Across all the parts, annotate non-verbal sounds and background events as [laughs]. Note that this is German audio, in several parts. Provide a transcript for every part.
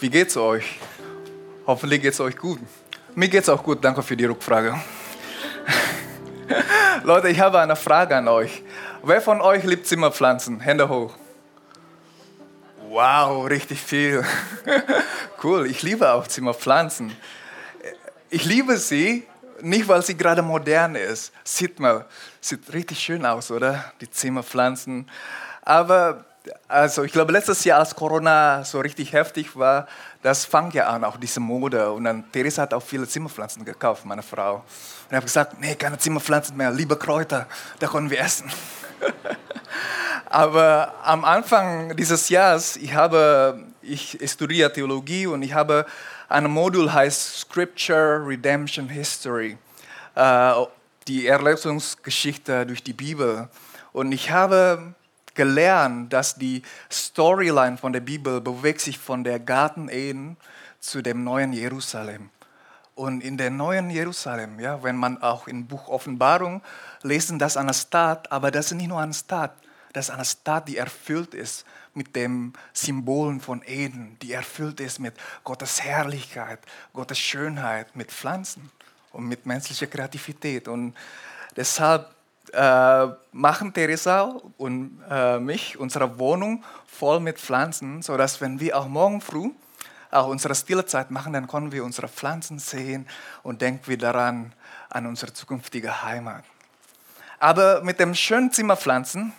Wie geht's euch? Hoffentlich geht's euch gut. Mir geht's auch gut, danke für die Rückfrage. [laughs] Leute, ich habe eine Frage an euch. Wer von euch liebt Zimmerpflanzen? Hände hoch. Wow, richtig viel. [laughs] cool, ich liebe auch Zimmerpflanzen. Ich liebe sie, nicht weil sie gerade modern ist. Sieht mal, sieht richtig schön aus, oder? Die Zimmerpflanzen. Aber also ich glaube, letztes Jahr, als Corona so richtig heftig war, das fang ja an, auch diese Mode. Und dann, Theresa hat auch viele Zimmerpflanzen gekauft, meine Frau. Und ich habe gesagt, nee, keine Zimmerpflanzen mehr, lieber Kräuter, da können wir essen. [laughs] Aber am Anfang dieses Jahres, ich habe, ich studiere Theologie und ich habe ein Modul heißt Scripture Redemption History, äh, die Erlösungsgeschichte durch die Bibel. Und ich habe gelernt, dass die Storyline von der Bibel bewegt sich von der Garten Eden zu dem neuen Jerusalem. Und in der neuen Jerusalem, ja, wenn man auch im Buch Offenbarung lesen, das eine Stadt, aber das ist nicht nur eine Stadt, das ist eine Stadt, die erfüllt ist mit den Symbolen von Eden, die erfüllt ist mit Gottes Herrlichkeit, Gottes Schönheit, mit Pflanzen und mit menschlicher Kreativität. Und deshalb äh, machen Theresa und äh, mich unsere Wohnung voll mit Pflanzen, sodass wenn wir auch morgen früh auch unsere stille Zeit machen, dann können wir unsere Pflanzen sehen und denken wir daran an unsere zukünftige Heimat. Aber mit dem schönen Zimmerpflanzen,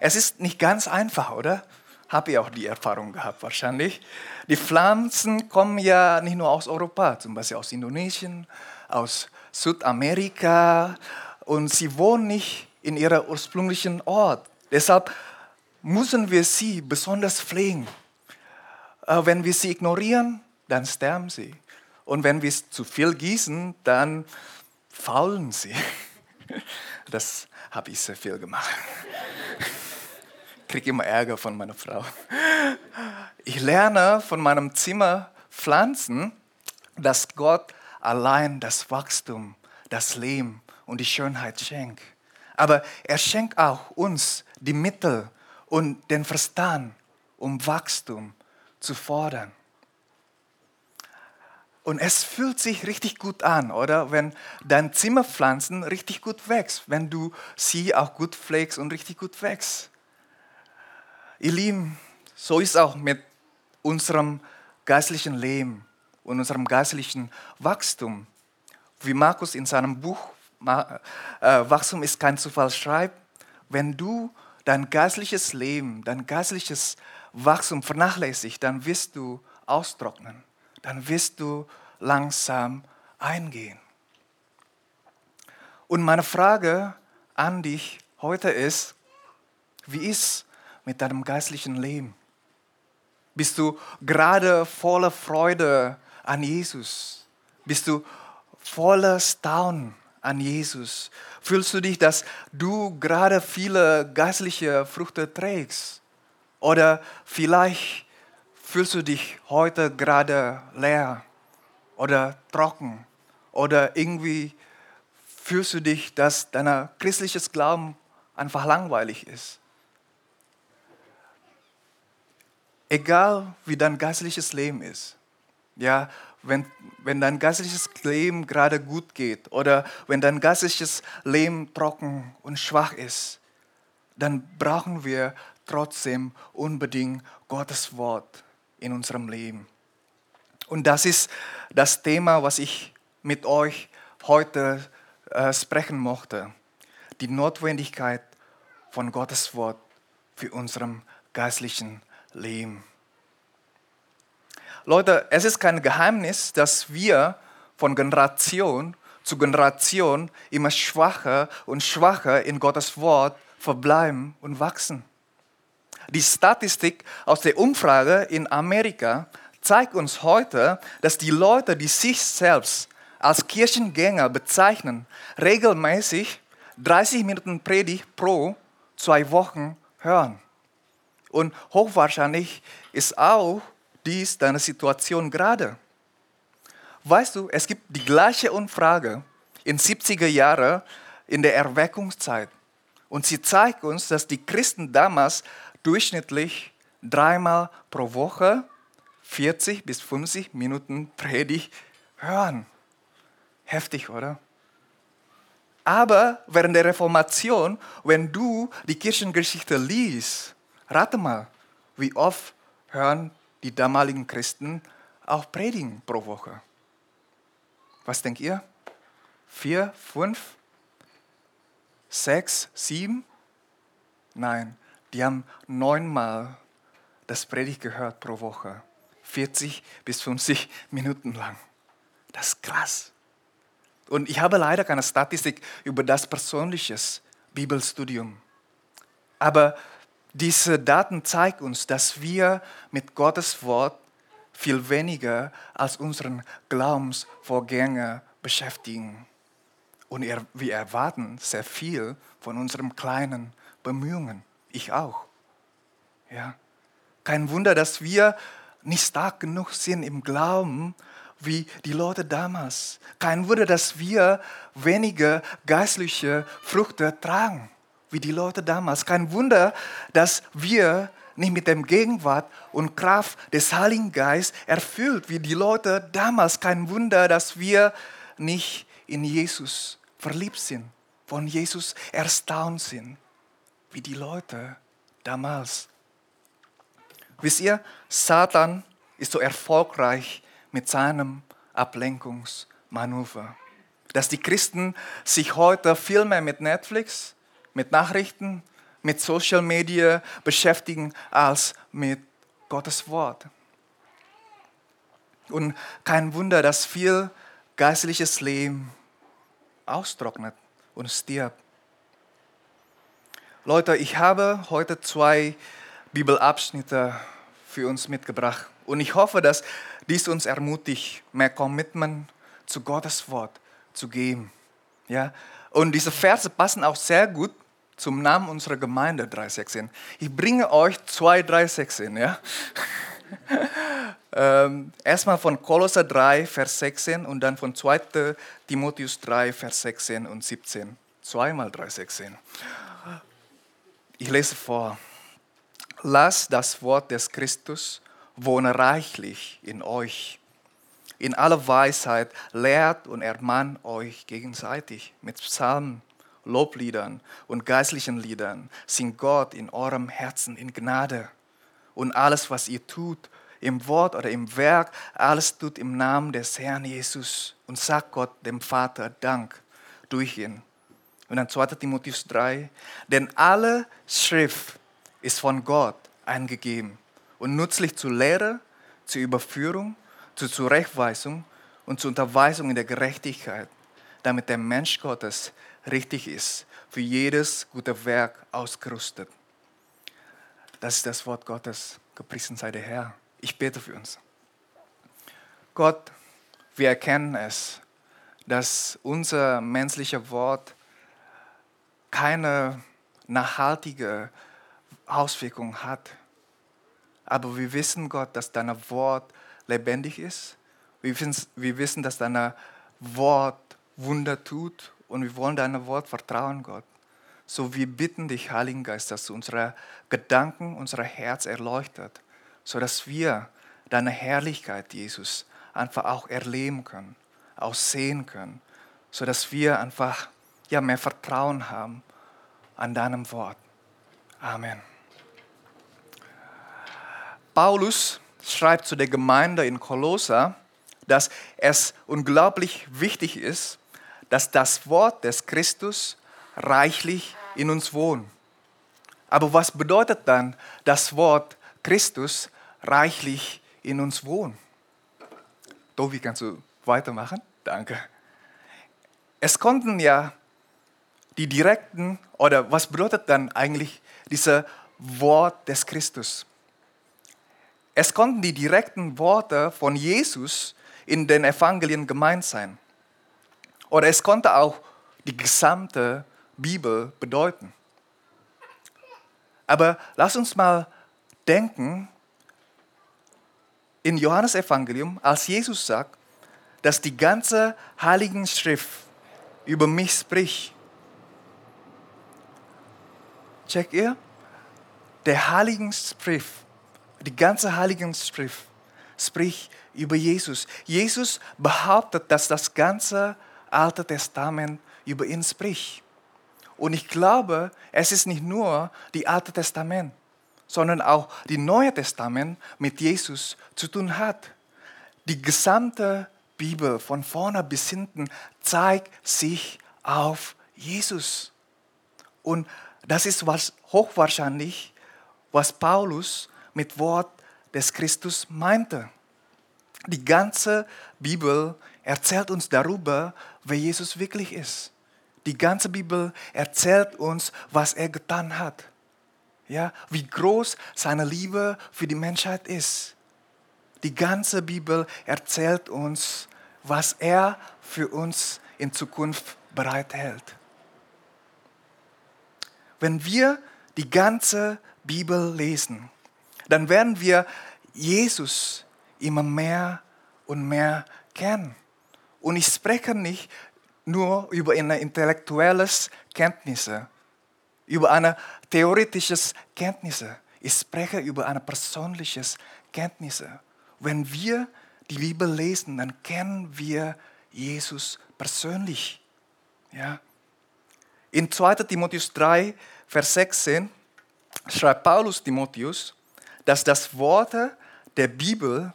es ist nicht ganz einfach, oder? Habt ihr auch die Erfahrung gehabt wahrscheinlich. Die Pflanzen kommen ja nicht nur aus Europa, zum Beispiel aus Indonesien, aus Südamerika, und sie wohnen nicht in ihrem ursprünglichen Ort. Deshalb müssen wir sie besonders pflegen. Äh, wenn wir sie ignorieren, dann sterben sie. Und wenn wir zu viel gießen, dann faulen sie. [laughs] Das habe ich sehr viel gemacht. [laughs] Ich kriege immer Ärger von meiner Frau. Ich lerne von meinem Zimmer pflanzen, dass Gott allein das Wachstum, das Leben und die Schönheit schenkt. Aber er schenkt auch uns die Mittel und den Verstand, um Wachstum zu fordern. Und es fühlt sich richtig gut an, oder? Wenn dein Zimmerpflanzen richtig gut wächst, wenn du sie auch gut pflegst und richtig gut wächst. Ihr Lieben, so ist auch mit unserem geistlichen Leben und unserem geistlichen Wachstum. Wie Markus in seinem Buch Wachstum ist kein Zufall schreibt, wenn du dein geistliches Leben, dein geistliches Wachstum vernachlässigst, dann wirst du austrocknen. Dann wirst du langsam eingehen. Und meine Frage an dich heute ist, wie ist mit deinem geistlichen Leben? Bist du gerade voller Freude an Jesus? Bist du voller Staunen an Jesus? Fühlst du dich, dass du gerade viele geistliche Früchte trägst? Oder vielleicht fühlst du dich heute gerade leer oder trocken? Oder irgendwie fühlst du dich, dass dein christliches Glauben einfach langweilig ist? Egal wie dein geistliches Leben ist, ja, wenn, wenn dein geistliches Leben gerade gut geht oder wenn dein geistliches Leben trocken und schwach ist, dann brauchen wir trotzdem unbedingt Gottes Wort in unserem Leben. Und das ist das Thema, was ich mit euch heute äh, sprechen möchte. Die Notwendigkeit von Gottes Wort für unserem geistlichen Leben. Leute, es ist kein Geheimnis, dass wir von Generation zu Generation immer schwacher und schwacher in Gottes Wort verbleiben und wachsen. Die Statistik aus der Umfrage in Amerika zeigt uns heute, dass die Leute, die sich selbst als Kirchengänger bezeichnen, regelmäßig 30 Minuten Predigt pro zwei Wochen hören. Und hochwahrscheinlich ist auch dies deine Situation gerade. Weißt du, es gibt die gleiche Umfrage in 70er Jahren in der Erweckungszeit. Und sie zeigt uns, dass die Christen damals durchschnittlich dreimal pro Woche 40 bis 50 Minuten Predigt hören. Heftig, oder? Aber während der Reformation, wenn du die Kirchengeschichte liest, rate mal, wie oft hören die damaligen Christen auch predigen pro Woche. Was denkt ihr? Vier, fünf, sechs, sieben? Nein, die haben neunmal das Predigt gehört pro Woche. 40 bis 50 [laughs] Minuten lang. Das ist krass. Und ich habe leider keine Statistik über das persönliche Bibelstudium. Aber diese Daten zeigen uns, dass wir mit Gottes Wort viel weniger als unseren Glaubensvorgänger beschäftigen. Und wir erwarten sehr viel von unseren kleinen Bemühungen. Ich auch. Ja. Kein Wunder, dass wir nicht stark genug sind im Glauben, wie die Leute damals. Kein Wunder, dass wir weniger geistliche Früchte tragen, wie die Leute damals. Kein Wunder, dass wir nicht mit dem Gegenwart und Kraft des Heiligen Geistes erfüllt, wie die Leute damals. Kein Wunder, dass wir nicht in Jesus verliebt sind, von Jesus erstaunt sind, wie die Leute damals. Wisst ihr, Satan ist so erfolgreich mit seinem Ablenkungsmanöver. Dass die Christen sich heute viel mehr mit Netflix, mit Nachrichten, mit Social Media beschäftigen als mit Gottes Wort. Und kein Wunder, dass viel geistliches Leben austrocknet und stirbt. Leute, ich habe heute zwei Bibelabschnitte für uns mitgebracht. Und ich hoffe, dass dies uns ermutigt, mehr Commitment zu Gottes Wort zu geben. Ja? Und diese Verse passen auch sehr gut zum Namen unserer Gemeinde 316. Ich bringe euch zwei 316. Ja? [laughs] ähm, erstmal von Kolosser 3, Vers 16 und dann von 2. Timotheus 3, Vers 16 und 17. Zweimal 316. Ich lese vor. Lasst das Wort des Christus wohne reichlich in euch. In aller Weisheit lehrt und ermahnt euch gegenseitig mit Psalmen, Lobliedern und geistlichen Liedern. Singt Gott in eurem Herzen in Gnade. Und alles, was ihr tut, im Wort oder im Werk, alles tut im Namen des Herrn Jesus und sagt Gott, dem Vater, Dank durch ihn. Und dann 2. Timotheus 3, denn alle Schrift ist von Gott eingegeben und nützlich zur Lehre, zur Überführung, zur Zurechtweisung und zur Unterweisung in der Gerechtigkeit, damit der Mensch Gottes richtig ist, für jedes gute Werk ausgerüstet. Das ist das Wort Gottes. Gepriesen sei der Herr. Ich bete für uns. Gott, wir erkennen es, dass unser menschliches Wort keine nachhaltige Auswirkung hat aber wir wissen, Gott, dass dein Wort lebendig ist. Wir wissen, wir wissen, dass dein Wort Wunder tut und wir wollen deinem Wort vertrauen, Gott. So wir bitten dich, Heiligen Geist, dass du unsere Gedanken, unser Herz erleuchtet, sodass wir deine Herrlichkeit, Jesus, einfach auch erleben können, auch sehen können, sodass wir einfach ja, mehr Vertrauen haben an deinem Wort. Amen. Paulus schreibt zu der Gemeinde in Kolosser, dass es unglaublich wichtig ist, dass das Wort des Christus reichlich in uns wohnt. Aber was bedeutet dann das Wort Christus reichlich in uns wohnt? Tobi, kannst du weitermachen? Danke. es konnten ja die direkten, oder was bedeutet dann eigentlich dieses Wort des Christus? Es konnten die direkten Worte von Jesus in den Evangelien gemeint sein. Oder es konnte auch die gesamte Bibel bedeuten. Aber lass uns mal denken, in Johannes Evangelium, als Jesus sagt, dass die ganze Heiligen Schrift über mich spricht. Check ihr? Der Heiligen Schrift, die ganze Heiligen Schrift spricht über Jesus. Jesus behauptet, dass das ganze Alte Testament über ihn spricht. Und ich glaube, es ist nicht nur die Alte Testament, sondern auch die Neue Testament mit Jesus zu tun hat. Die gesamte Bibel von vorne bis hinten zeigt sich auf Jesus. Und das ist was hochwahrscheinlich, was Paulus mit Wort des Christus meinte. Die ganze Bibel erzählt uns darüber, wer Jesus wirklich ist. Die ganze Bibel erzählt uns, was er getan hat. Ja, wie groß seine Liebe für die Menschheit ist. Die ganze Bibel erzählt uns, was er für uns in Zukunft bereithält. Wenn wir die ganze Bibel lesen, dann werden wir Jesus immer mehr und mehr kennen. Und ich spreche nicht nur über eine intellektuelles Kenntnisse, über eine theoretisches Kenntnisse. Ich spreche über eine persönliches Kenntnisse. Wenn wir die Bibel lesen, dann kennen wir Jesus persönlich. Ja? In 2. Timotheus 3, Vers 16 schreibt Paulus Timotheus, dass das Wort der Bibel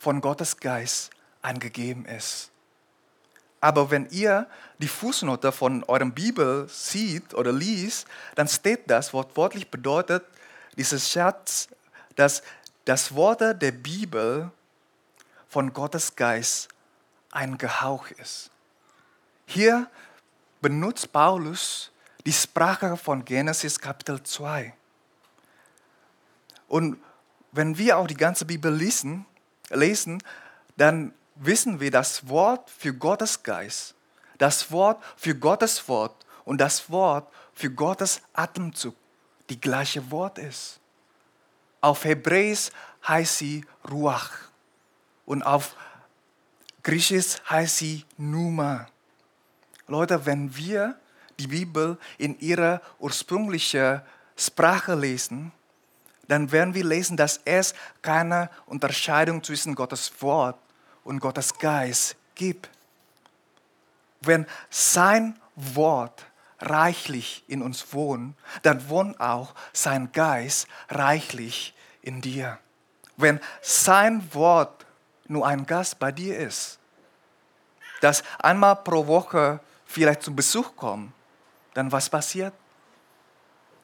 von Gottes Geist angegeben ist. Aber wenn ihr die Fußnote von eurem Bibel sieht oder liest, dann steht das wortwörtlich bedeutet, dieses Schatz, dass das Wort der Bibel von Gottes Geist ein Gehauch ist. Hier benutzt Paulus die Sprache von Genesis Kapitel 2. Und wenn wir auch die ganze Bibel lesen, lesen dann wissen wir, das Wort für Gottes Geist, das Wort für Gottes Wort und das Wort für Gottes Atemzug die gleiche Wort ist. Auf Hebräisch heißt sie Ruach und auf Griechisch heißt sie Numa. Leute, wenn wir die Bibel in ihrer ursprünglichen Sprache lesen, dann werden wir lesen, dass es keine Unterscheidung zwischen Gottes Wort und Gottes Geist gibt. Wenn sein Wort reichlich in uns wohnt, dann wohnt auch sein Geist reichlich in dir. Wenn sein Wort nur ein Gast bei dir ist, das einmal pro Woche vielleicht zum Besuch kommt, dann was passiert?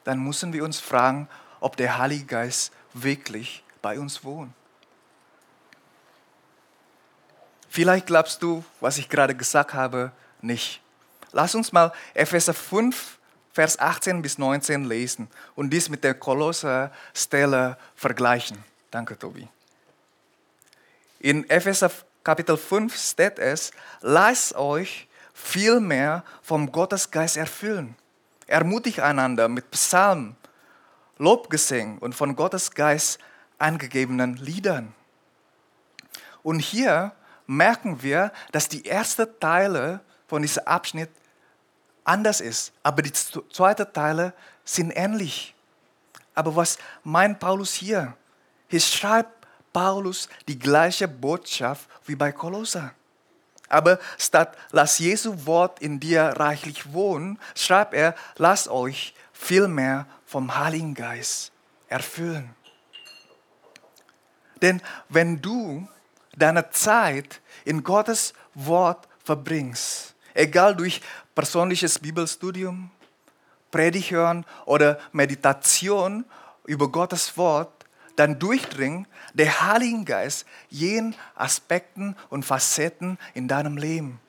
Dann müssen wir uns fragen, ob der Heilige Geist wirklich bei uns wohnt. Vielleicht glaubst du, was ich gerade gesagt habe, nicht. Lass uns mal Epheser 5, Vers 18 bis 19 lesen und dies mit der Kolosser-Stelle vergleichen. Danke, Tobi. In Epheser Kapitel 5 steht es, lasst euch vielmehr vom Gottesgeist erfüllen. Ermutigt einander mit Psalmen, Lobgesang und von Gottes Geist angegebenen Liedern. Und hier merken wir, dass die ersten Teile von diesem Abschnitt anders ist, aber die zweiten Teile sind ähnlich. Aber was meint Paulus hier? Hier schreibt Paulus die gleiche Botschaft wie bei Kolosser. Aber statt lass Jesu Wort in dir reichlich wohnen, schreibt er, lasst euch vielmehr vom Heiligen Geist erfüllen. Denn wenn du deine Zeit in Gottes Wort verbringst, egal durch persönliches Bibelstudium, Predigt hören oder Meditation über Gottes Wort, dann durchdringt der Heilige Geist jenen Aspekten und Facetten in deinem Leben.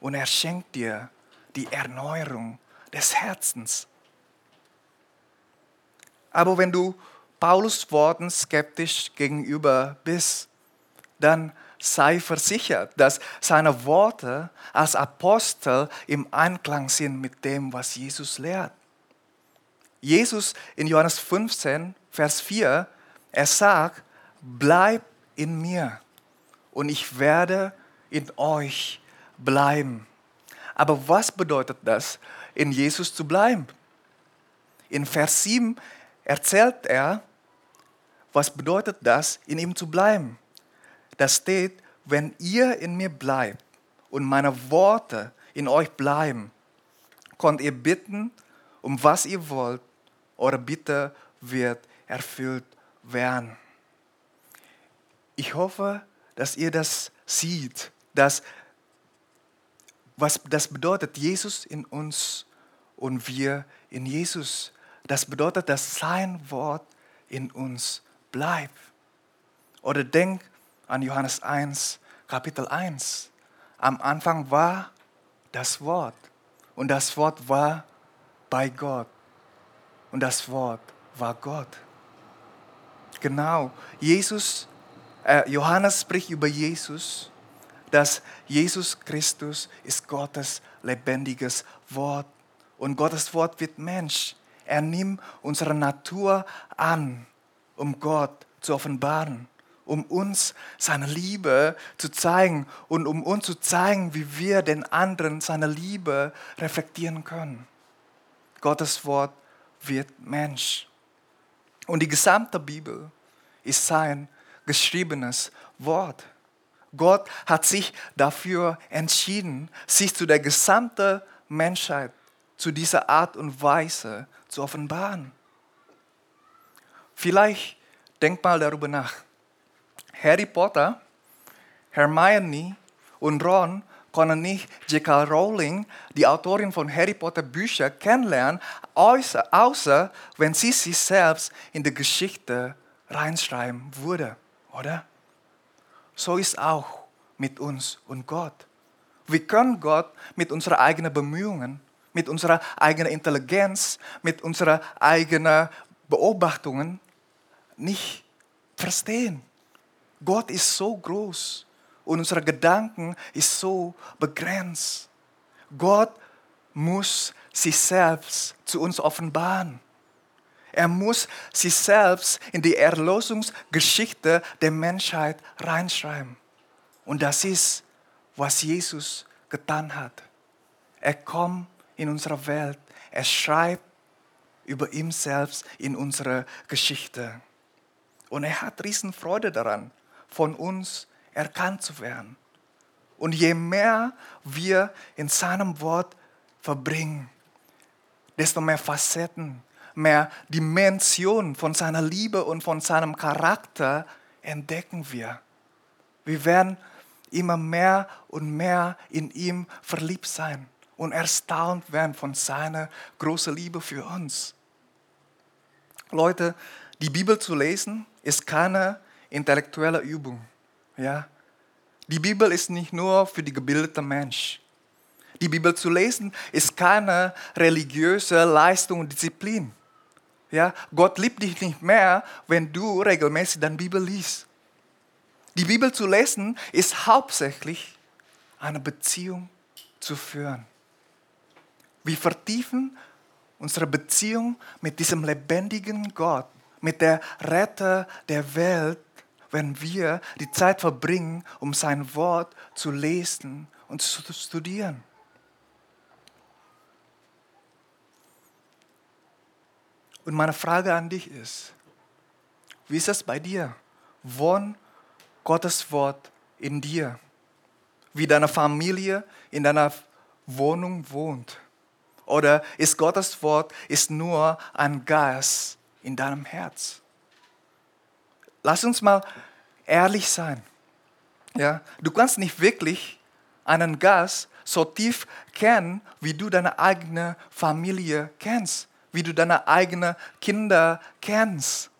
Und er schenkt dir die Erneuerung des Herzens. Aber wenn du Paulus Worten skeptisch gegenüber bist, dann sei versichert, dass seine Worte als Apostel im Einklang sind mit dem, was Jesus lehrt. Jesus in Johannes 15, Vers 4, er sagt, bleib in mir und ich werde in euch bleiben. Aber was bedeutet das, in Jesus zu bleiben? In Vers 7 erzählt er, was bedeutet das, in ihm zu bleiben. Da steht, wenn ihr in mir bleibt und meine Worte in euch bleiben, könnt ihr bitten, um was ihr wollt, eure Bitte wird erfüllt werden. Ich hoffe, dass ihr das seht, dass was das bedeutet, Jesus in uns und wir in Jesus. Das bedeutet, dass sein Wort in uns bleibt. Oder denk an Johannes 1, Kapitel 1. Am Anfang war das Wort und das Wort war bei Gott und das Wort war Gott. Genau, Jesus, äh, Johannes spricht über Jesus, dass Jesus Christus ist Gottes lebendiges Wort und Gottes Wort wird Mensch. Er nimmt unsere Natur an, um Gott zu offenbaren, um uns seine Liebe zu zeigen und um uns zu zeigen, wie wir den anderen seine Liebe reflektieren können. Gottes Wort wird Mensch. Und die gesamte Bibel ist sein geschriebenes Wort. Gott hat sich dafür entschieden, sich zu der gesamten Menschheit zu dieser Art und Weise zu offenbaren. Vielleicht denk mal darüber nach. Harry Potter, Hermione und Ron konnten nicht J.K. Rowling, die Autorin von Harry Potter Büchern, kennenlernen, außer, außer wenn sie sich selbst in die Geschichte reinschreiben würde, oder? So ist auch mit uns und Gott. Wir können Gott mit unseren eigenen Bemühungen, mit unserer eigenen Intelligenz, mit unseren eigenen Beobachtungen nicht verstehen. Gott ist so groß und unsere Gedanken ist so begrenzt. Gott muss sich selbst zu uns offenbaren. Er muss sich selbst in die Erlösungsgeschichte der Menschheit reinschreiben. Und das ist, was Jesus getan hat. Er kommt in unsere Welt. Er schreibt über ihn selbst in unserer Geschichte. Und er hat Riesenfreude daran, von uns erkannt zu werden. Und je mehr wir in seinem Wort verbringen, desto mehr Facetten, mehr Dimensionen von seiner Liebe und von seinem Charakter entdecken wir. Wir werden immer mehr und mehr in ihm verliebt sein und erstaunt werden von seiner großen Liebe für uns. Leute, die Bibel zu lesen ist keine intellektuelle Übung. Ja? Die Bibel ist nicht nur für die gebildete Mensch. Die Bibel zu lesen ist keine religiöse Leistung und Disziplin. Ja? Gott liebt dich nicht mehr, wenn du regelmäßig deine Bibel liest. Die Bibel zu lesen ist hauptsächlich eine Beziehung zu führen. Wir vertiefen unsere Beziehung mit diesem lebendigen Gott, mit der Retter der Welt, wenn wir die Zeit verbringen, um sein Wort zu lesen und zu studieren. Und meine Frage an dich ist, wie ist es bei dir? Wohnt Gottes Wort in dir? Wie deine Familie in deiner Wohnung wohnt? Oder ist Gottes Wort ist nur ein Gas in deinem Herz? Lass uns mal ehrlich sein. Ja, du kannst nicht wirklich einen Gas so tief kennen, wie du deine eigene Familie kennst, wie du deine eigenen Kinder kennst.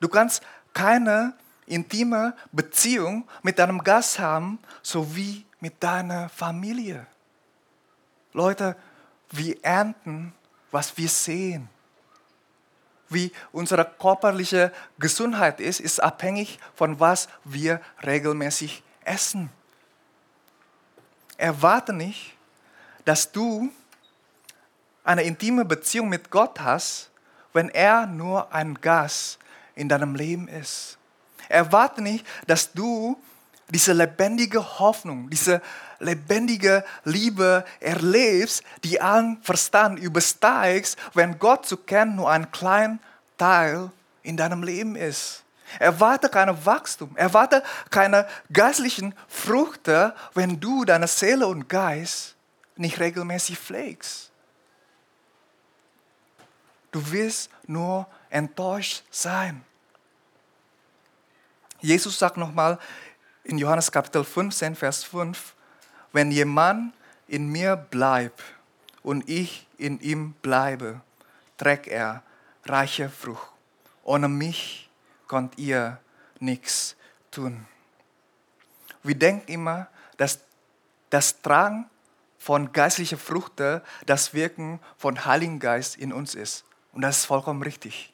Du kannst keine intime Beziehung mit deinem Gast haben, so wie mit deiner Familie. Leute, wir ernten, was wir sehen. Wie unsere körperliche Gesundheit ist, ist abhängig von was wir regelmäßig essen. Erwarte nicht, dass du eine intime Beziehung mit Gott hast, wenn er nur ein Gast in deinem Leben ist. Erwarte nicht, dass du diese lebendige Hoffnung, diese lebendige Liebe erlebst, die allen Verstand übersteigst, wenn Gott zu kennen nur ein kleiner Teil in deinem Leben ist. Erwarte kein Wachstum, erwarte keine geistlichen Früchte, wenn du deine Seele und Geist nicht regelmäßig pflegst. Du wirst nur enttäuscht sein. Jesus sagt nochmal in Johannes Kapitel 15, Vers 5, wenn jemand in mir bleibt und ich in ihm bleibe, trägt er reiche Frucht. Ohne mich könnt ihr nichts tun. Wir denken immer, dass das Tragen von geistlicher Früchte das Wirken von Heiligen Geist in uns ist. Und das ist vollkommen richtig.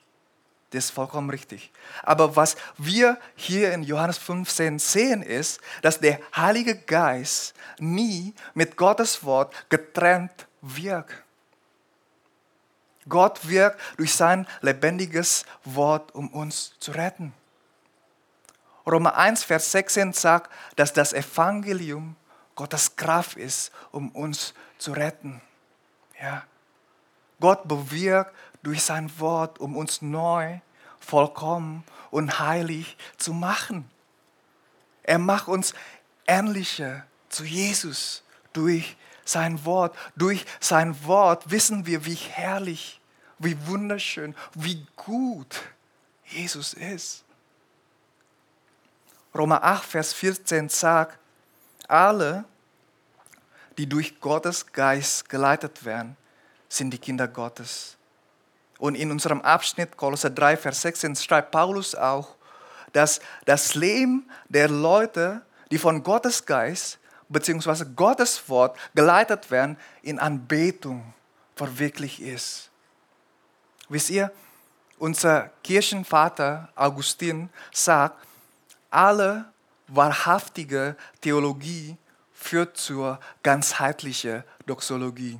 Das ist vollkommen richtig. Aber was wir hier in Johannes 15 sehen, ist, dass der Heilige Geist nie mit Gottes Wort getrennt wirkt. Gott wirkt durch sein lebendiges Wort, um uns zu retten. Römer 1, Vers 16 sagt, dass das Evangelium Gottes Kraft ist, um uns zu retten. Ja. Gott bewirkt durch sein Wort, um uns neu, vollkommen und heilig zu machen. Er macht uns ähnlicher zu Jesus durch sein Wort. Durch sein Wort wissen wir, wie herrlich, wie wunderschön, wie gut Jesus ist. Römer 8, Vers 14 sagt, alle, die durch Gottes Geist geleitet werden, sind die Kinder Gottes. Und in unserem Abschnitt Kolosser 3, Vers 16 schreibt Paulus auch, dass das Leben der Leute, die von Gottes Geist bzw. Gottes Wort geleitet werden, in Anbetung verwirklicht ist. Wisst ihr, unser Kirchenvater Augustin sagt, alle wahrhaftige Theologie führt zur ganzheitlichen Doxologie.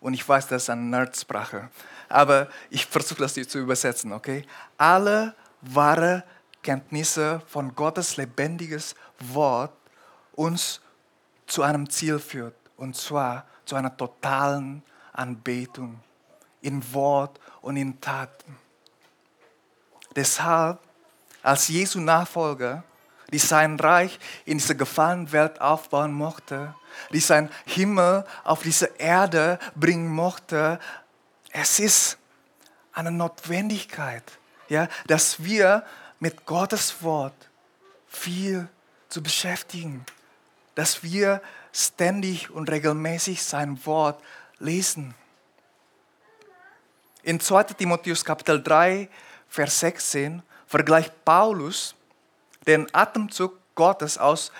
Und ich weiß, das ist eine Nerdsprache aber ich versuche das zu übersetzen, okay? Alle wahre Kenntnisse von Gottes lebendiges Wort uns zu einem Ziel führt, und zwar zu einer totalen Anbetung in Wort und in Taten. Deshalb, als Jesu Nachfolger, die sein Reich in dieser gefallenen Welt aufbauen mochte, die sein Himmel auf diese Erde bringen mochte, es ist eine Notwendigkeit, ja, dass wir mit Gottes Wort viel zu beschäftigen, dass wir ständig und regelmäßig sein Wort lesen. In 2 Timotheus Kapitel 3, Vers 16 vergleicht Paulus den Atemzug Gottes aus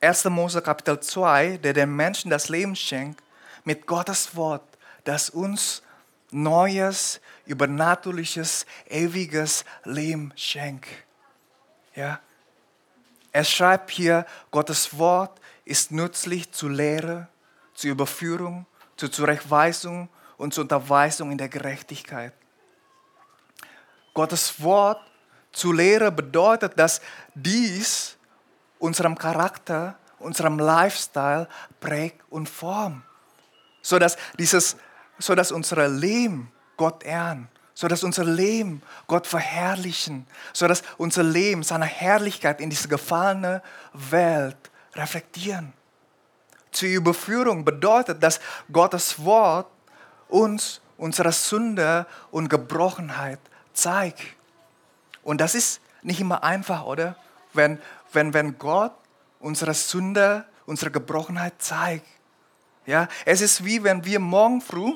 1. Mose Kapitel 2, der den Menschen das Leben schenkt, mit Gottes Wort, das uns neues, übernatürliches, ewiges Leben schenkt. Ja? Er schreibt hier, Gottes Wort ist nützlich zur Lehre, zur Überführung, zur Zurechtweisung und zur Unterweisung in der Gerechtigkeit. Gottes Wort zur Lehre bedeutet, dass dies unserem Charakter, unserem Lifestyle prägt und formt. Sodass dieses so dass unser Leben Gott ehren, so dass unser Leben Gott verherrlichen, so dass unser Leben seine Herrlichkeit in diese gefallene Welt reflektieren. Zur Überführung bedeutet, dass Gottes Wort uns unsere Sünde und Gebrochenheit zeigt. Und das ist nicht immer einfach, oder? Wenn, wenn, wenn Gott unsere Sünde, unsere Gebrochenheit zeigt. Ja, es ist wie wenn wir morgen früh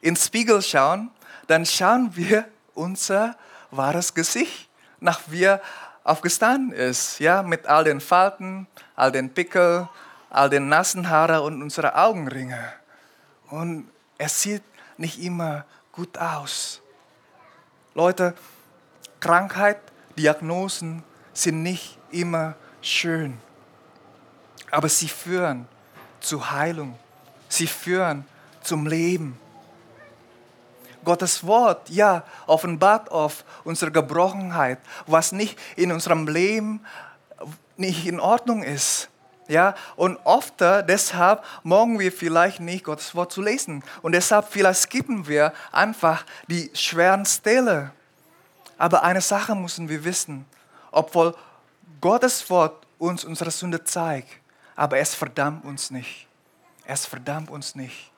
ins Spiegel schauen, dann schauen wir unser wahres Gesicht, nach wir aufgestanden ist, ja, mit all den Falten, all den Pickel, all den nassen Haare und unsere Augenringe. Und es sieht nicht immer gut aus. Leute, Krankheit, Diagnosen sind nicht immer schön, aber sie führen zu Heilung. Sie führen zum Leben. Gottes Wort, ja, offenbart auf unsere Gebrochenheit, was nicht in unserem Leben nicht in Ordnung ist. Ja, und oft deshalb morgen wir vielleicht nicht Gottes Wort zu lesen. Und deshalb vielleicht skippen wir einfach die schweren Stelle. Aber eine Sache müssen wir wissen. Obwohl Gottes Wort uns unsere Sünde zeigt, aber es verdammt uns nicht. Es verdammt uns nicht.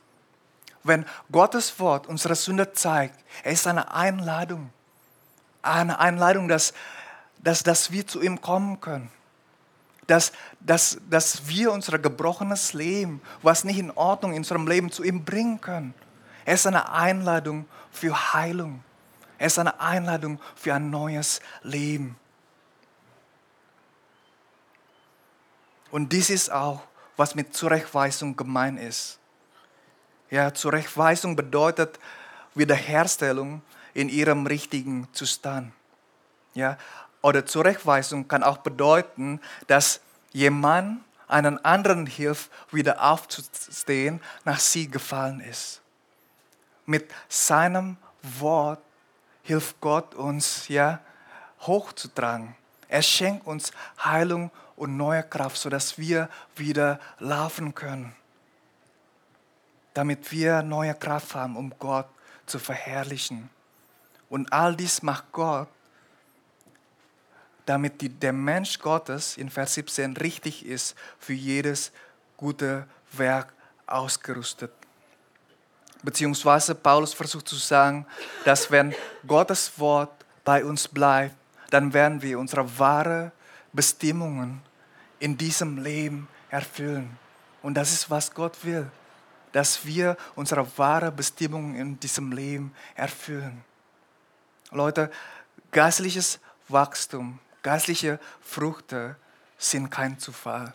Wenn Gottes Wort unsere Sünde zeigt, es ist eine Einladung. Eine Einladung, dass, dass, dass wir zu ihm kommen können dass, dass, dass wir unser gebrochenes Leben, was nicht in Ordnung in unserem Leben, zu ihm bringen können. Es ist eine Einladung für Heilung. Es ist eine Einladung für ein neues Leben. Und dies ist auch, was mit Zurechtweisung gemeint ist. Ja, Zurechtweisung bedeutet Wiederherstellung in ihrem richtigen Zustand. Ja, oder Zurechtweisung kann auch bedeuten, dass jemand einen anderen hilft, wieder aufzustehen, nach sie gefallen ist. Mit seinem Wort hilft Gott uns, ja, hochzutragen. Er schenkt uns Heilung und neue Kraft, sodass wir wieder laufen können. Damit wir neue Kraft haben, um Gott zu verherrlichen. Und all dies macht Gott damit die, der Mensch Gottes in Vers 17 richtig ist, für jedes gute Werk ausgerüstet. Beziehungsweise Paulus versucht zu sagen, dass wenn Gottes Wort bei uns bleibt, dann werden wir unsere wahre Bestimmungen in diesem Leben erfüllen. Und das ist, was Gott will, dass wir unsere wahre Bestimmung in diesem Leben erfüllen. Leute, geistliches Wachstum Geistliche Früchte sind kein Zufall.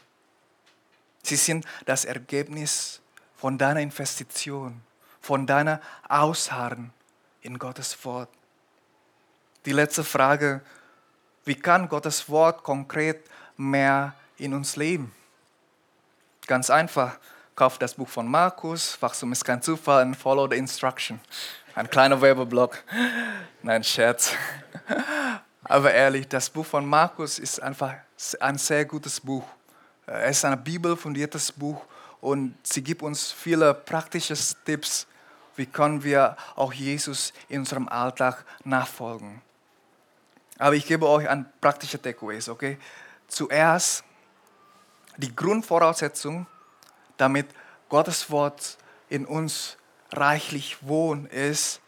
Sie sind das Ergebnis von deiner Investition, von deiner Ausharren in Gottes Wort. Die letzte Frage, wie kann Gottes Wort konkret mehr in uns leben? Ganz einfach, kauf das Buch von Markus, Wachstum ist kein Zufall und follow the instruction. Ein kleiner Werbeblock. Nein, Scherz. [laughs] Aber ehrlich, das Buch von Markus ist einfach ein sehr gutes Buch. Es ist ein bibelfundiertes Buch und sie gibt uns viele praktische Tipps, wie können wir auch Jesus in unserem Alltag nachfolgen. Aber ich gebe euch ein praktische Takeaways, okay? Zuerst die Grundvoraussetzung, damit Gottes Wort in uns reichlich wohnt, ist,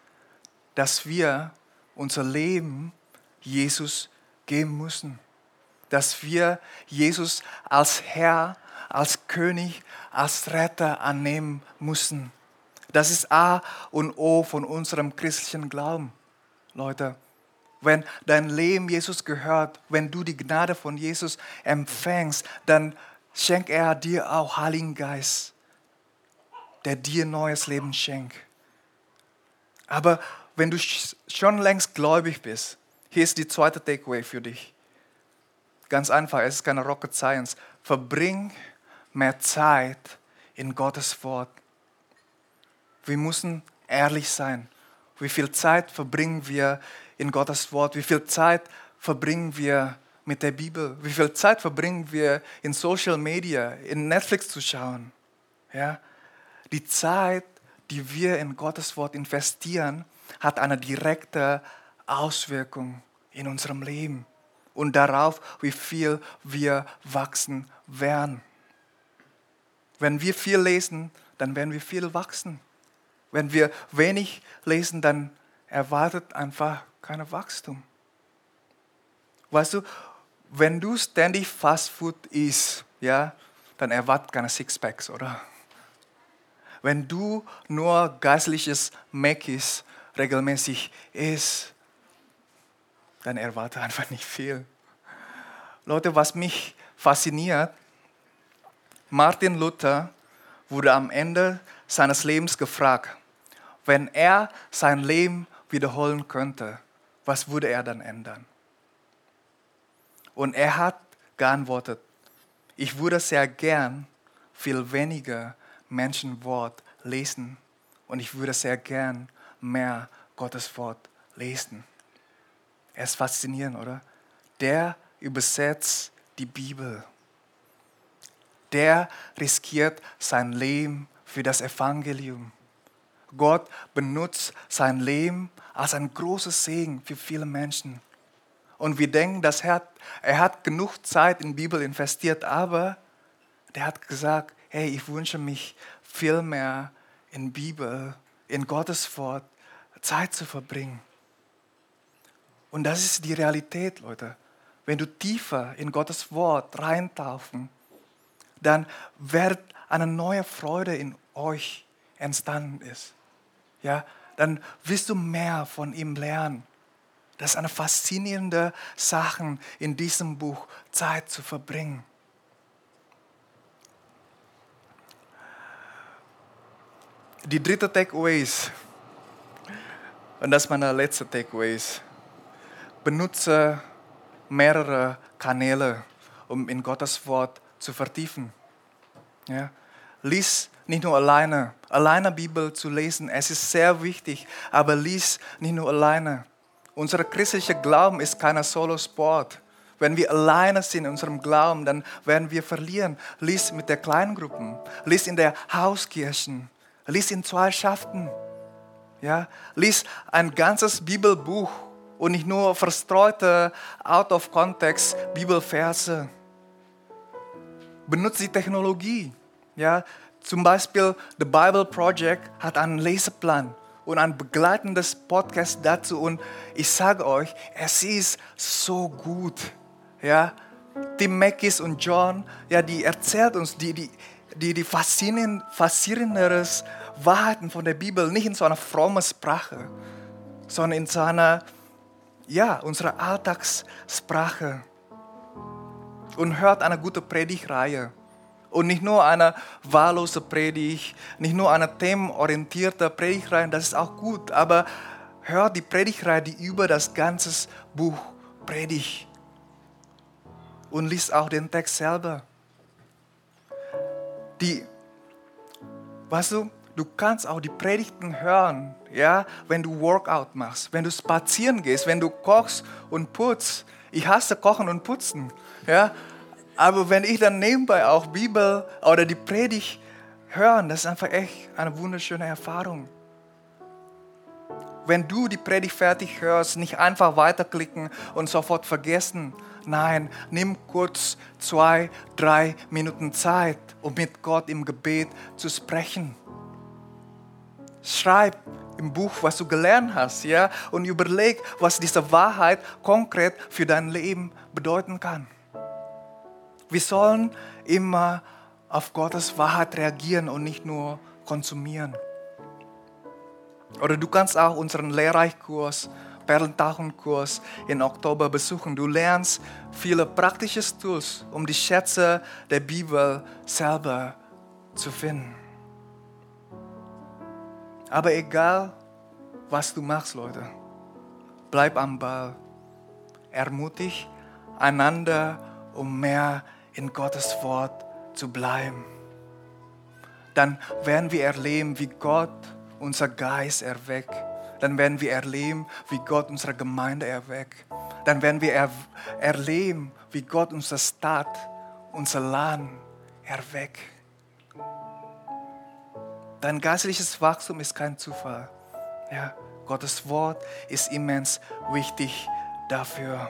dass wir unser Leben Jesus geben müssen. Dass wir Jesus als Herr, als König, als Retter annehmen müssen. Das ist A und O von unserem christlichen Glauben. Leute, wenn dein Leben Jesus gehört, wenn du die Gnade von Jesus empfängst, dann schenkt er dir auch Heiligen Geist, der dir neues Leben schenkt. Aber wenn du schon längst gläubig bist, hier ist die zweite Takeaway für dich. Ganz einfach, es ist keine Rocket Science. Verbring mehr Zeit in Gottes Wort. Wir müssen ehrlich sein. Wie viel Zeit verbringen wir in Gottes Wort? Wie viel Zeit verbringen wir mit der Bibel? Wie viel Zeit verbringen wir in Social Media, in Netflix zu schauen? Ja? Die Zeit, die wir in Gottes Wort investieren, hat eine direkte Auswirkung in unserem Leben und darauf, wie viel wir wachsen werden. Wenn wir viel lesen, dann werden wir viel wachsen. Wenn wir wenig lesen, dann erwartet einfach kein Wachstum. Weißt du, wenn du ständig Fast Food isst, ja, dann erwartet keine Sixpacks, oder? Wenn du nur geistliches Mackis regelmäßig isst, dann erwarte einfach nicht viel. Leute, was mich fasziniert, Martin Luther wurde am Ende seines Lebens gefragt, wenn er sein Leben wiederholen könnte, was würde er dann ändern? Und er hat geantwortet, ich würde sehr gern viel weniger Menschenwort lesen und ich würde sehr gern mehr Gottes Wort lesen. Er ist faszinierend, oder? Der übersetzt die Bibel. Der riskiert sein Leben für das Evangelium. Gott benutzt sein Leben als ein großes Segen für viele Menschen. Und wir denken, dass er, er hat genug Zeit in die Bibel investiert, aber der hat gesagt, hey, ich wünsche mich viel mehr in Bibel, in Gottes Wort Zeit zu verbringen. Und das ist die Realität, Leute. Wenn du tiefer in Gottes Wort reintauchen, dann wird eine neue Freude in euch entstanden ist. Ja, dann wirst du mehr von ihm lernen. Das ist eine faszinierende Sache, in diesem Buch Zeit zu verbringen. Die dritte Takeaway ist, und das ist meine letzte Takeaway, benutze mehrere Kanäle, um in Gottes Wort zu vertiefen. Ja? Lies nicht nur alleine. Alleine Bibel zu lesen, es ist sehr wichtig, aber lies nicht nur alleine. Unser christlicher Glauben ist kein Solo-Sport. Wenn wir alleine sind in unserem Glauben, dann werden wir verlieren. Lies mit der Kleingruppen, lies in der Hauskirchen, lies in zwei Schaften. Ja? Lies ein ganzes Bibelbuch und nicht nur verstreute, out of context Bibelverse. Benutze die Technologie. Ja? Zum Beispiel The Bible Project hat einen Leseplan und ein begleitendes Podcast dazu. Und ich sage euch, es ist so gut. Ja? Tim Mackis und John, ja, die erzählt uns die, die, die, die faszinierenderes Wahrheiten von der Bibel, nicht in so einer frommen Sprache, sondern in so einer, ja, unserer Alltagssprache. Und hört eine gute Predigtreihe. Und nicht nur eine wahllose Predigt, nicht nur eine themenorientierte Predigtreihe, das ist auch gut, aber hört die Predigtreihe, die über das ganze Buch predigt. Und liest auch den Text selber. Die, weißt du, du kannst auch die Predigten hören, ja, wenn du Workout machst, wenn du spazieren gehst, wenn du kochst und putzt. Ich hasse Kochen und Putzen, ja, aber wenn ich dann nebenbei auch Bibel oder die Predigt hören, das ist einfach echt eine wunderschöne Erfahrung. Wenn du die Predigt fertig hörst, nicht einfach weiterklicken und sofort vergessen. Nein, nimm kurz zwei, drei Minuten Zeit, um mit Gott im Gebet zu sprechen. Schreib im Buch, was du gelernt hast, ja, und überleg, was diese Wahrheit konkret für dein Leben bedeuten kann. Wir sollen immer auf Gottes Wahrheit reagieren und nicht nur konsumieren. Oder du kannst auch unseren Lehrreichkurs, Perlentauchenkurs in Oktober besuchen. Du lernst viele praktische Tools, um die Schätze der Bibel selber zu finden. Aber egal, was du machst, Leute, bleib am Ball. Ermutig einander, um mehr zu in Gottes Wort zu bleiben. Dann werden wir erleben, wie Gott unser Geist erweckt. Dann werden wir erleben, wie Gott unsere Gemeinde erweckt. Dann werden wir er erleben, wie Gott unsere Stadt, unser Land erweckt. Dein geistliches Wachstum ist kein Zufall. Ja, Gottes Wort ist immens wichtig dafür.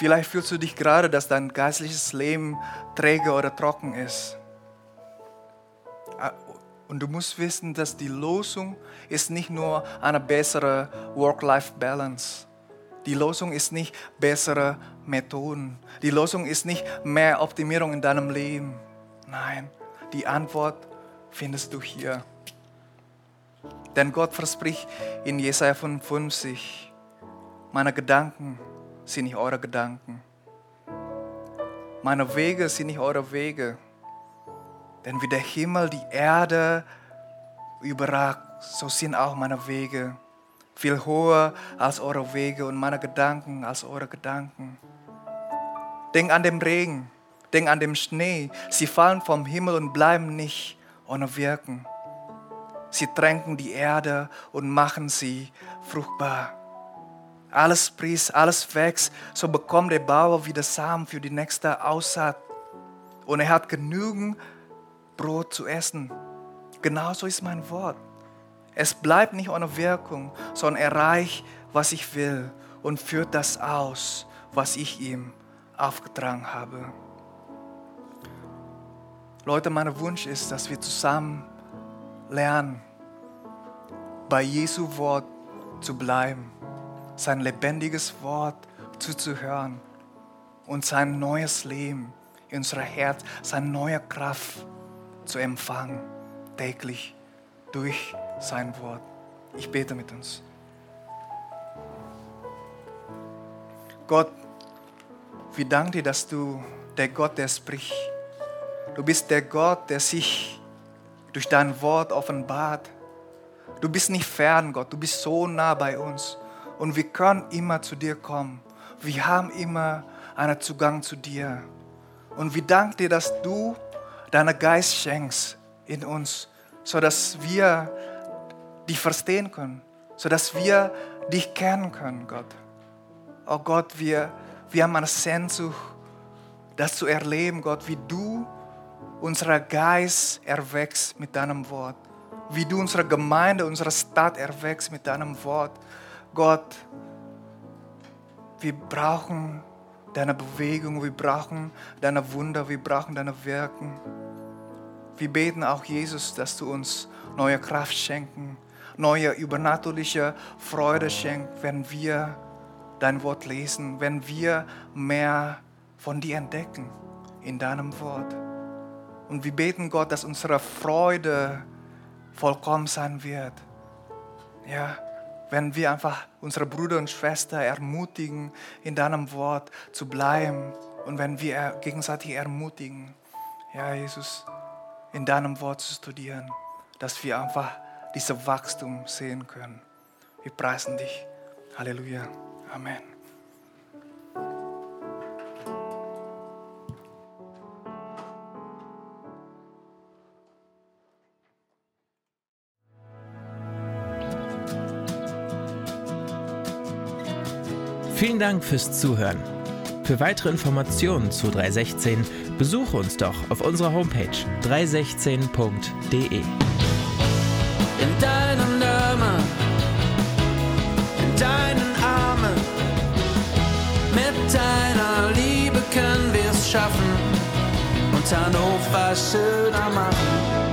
Vielleicht fühlst du dich gerade, dass dein geistliches Leben träge oder trocken ist. Ah, und du musst wissen, dass die Losung ist nicht nur eine bessere Work-Life-Balance. Die Losung ist nicht bessere Methoden. Die Losung ist nicht mehr Optimierung in deinem Leben. Nein, die Antwort findest du hier. Denn Gott verspricht in Jesaja 55, meine Gedanken sind nicht eure Gedanken. Meine Wege sind nicht eure Wege. Denn wie der Himmel die Erde überragt, so sind auch meine Wege viel höher als eure Wege und meine Gedanken als eure Gedanken. Denk an den Regen, denk an den Schnee. Sie fallen vom Himmel und bleiben nicht ohne Wirken. Sie tränken die Erde und machen sie fruchtbar. Alles sprießt, alles wächst, so bekommt der Bauer wieder Samen für die nächste Aussaat. Und er hat genügend Brot zu essen. Genauso ist mein Wort. Es bleibt nicht ohne Wirkung, sondern erreicht, was ich will und führt das aus, was ich ihm aufgetragen habe. Leute, mein Wunsch ist, dass wir zusammen lernen, bei Jesu Wort zu bleiben, sein lebendiges Wort zuzuhören und sein neues Leben in unser Herz, seine neue Kraft zu empfangen, täglich durch sein Wort. Ich bete mit uns. Gott, wir danken dir, dass du der Gott, der spricht. Du bist der Gott, der sich durch dein Wort offenbart. Du bist nicht fern, Gott. Du bist so nah bei uns. Und wir können immer zu dir kommen. Wir haben immer einen Zugang zu dir. Und wir danken dir, dass du deinen Geist schenkst in uns, sodass wir dich verstehen können, sodass wir dich kennen können, Gott. Oh Gott, wir, wir haben eine Sehnsucht, das zu erleben, Gott, wie du unser Geist erwächst mit deinem Wort, wie du unsere Gemeinde, unsere Stadt erwächst mit deinem Wort. Gott, wir brauchen deine Bewegung, wir brauchen deine Wunder, wir brauchen deine Wirken. Wir beten auch, Jesus, dass du uns neue Kraft schenken, neue übernatürliche Freude schenkt, wenn wir dein Wort lesen, wenn wir mehr von dir entdecken in deinem Wort. Und wir beten Gott, dass unsere Freude vollkommen sein wird. Ja, wenn wir einfach unsere Brüder und Schwestern ermutigen, in deinem Wort zu bleiben und wenn wir gegenseitig ermutigen, ja, Jesus, in deinem Wort zu studieren, dass wir einfach dieses Wachstum sehen können. Wir preisen dich. Halleluja. Amen. Vielen Dank fürs Zuhören. Für weitere Informationen zu 316 besuche uns doch auf unserer Homepage 316.de. in deinen Namen, in deinen Armen. Mit deiner Liebe können wir es schaffen und Hannover schöner machen.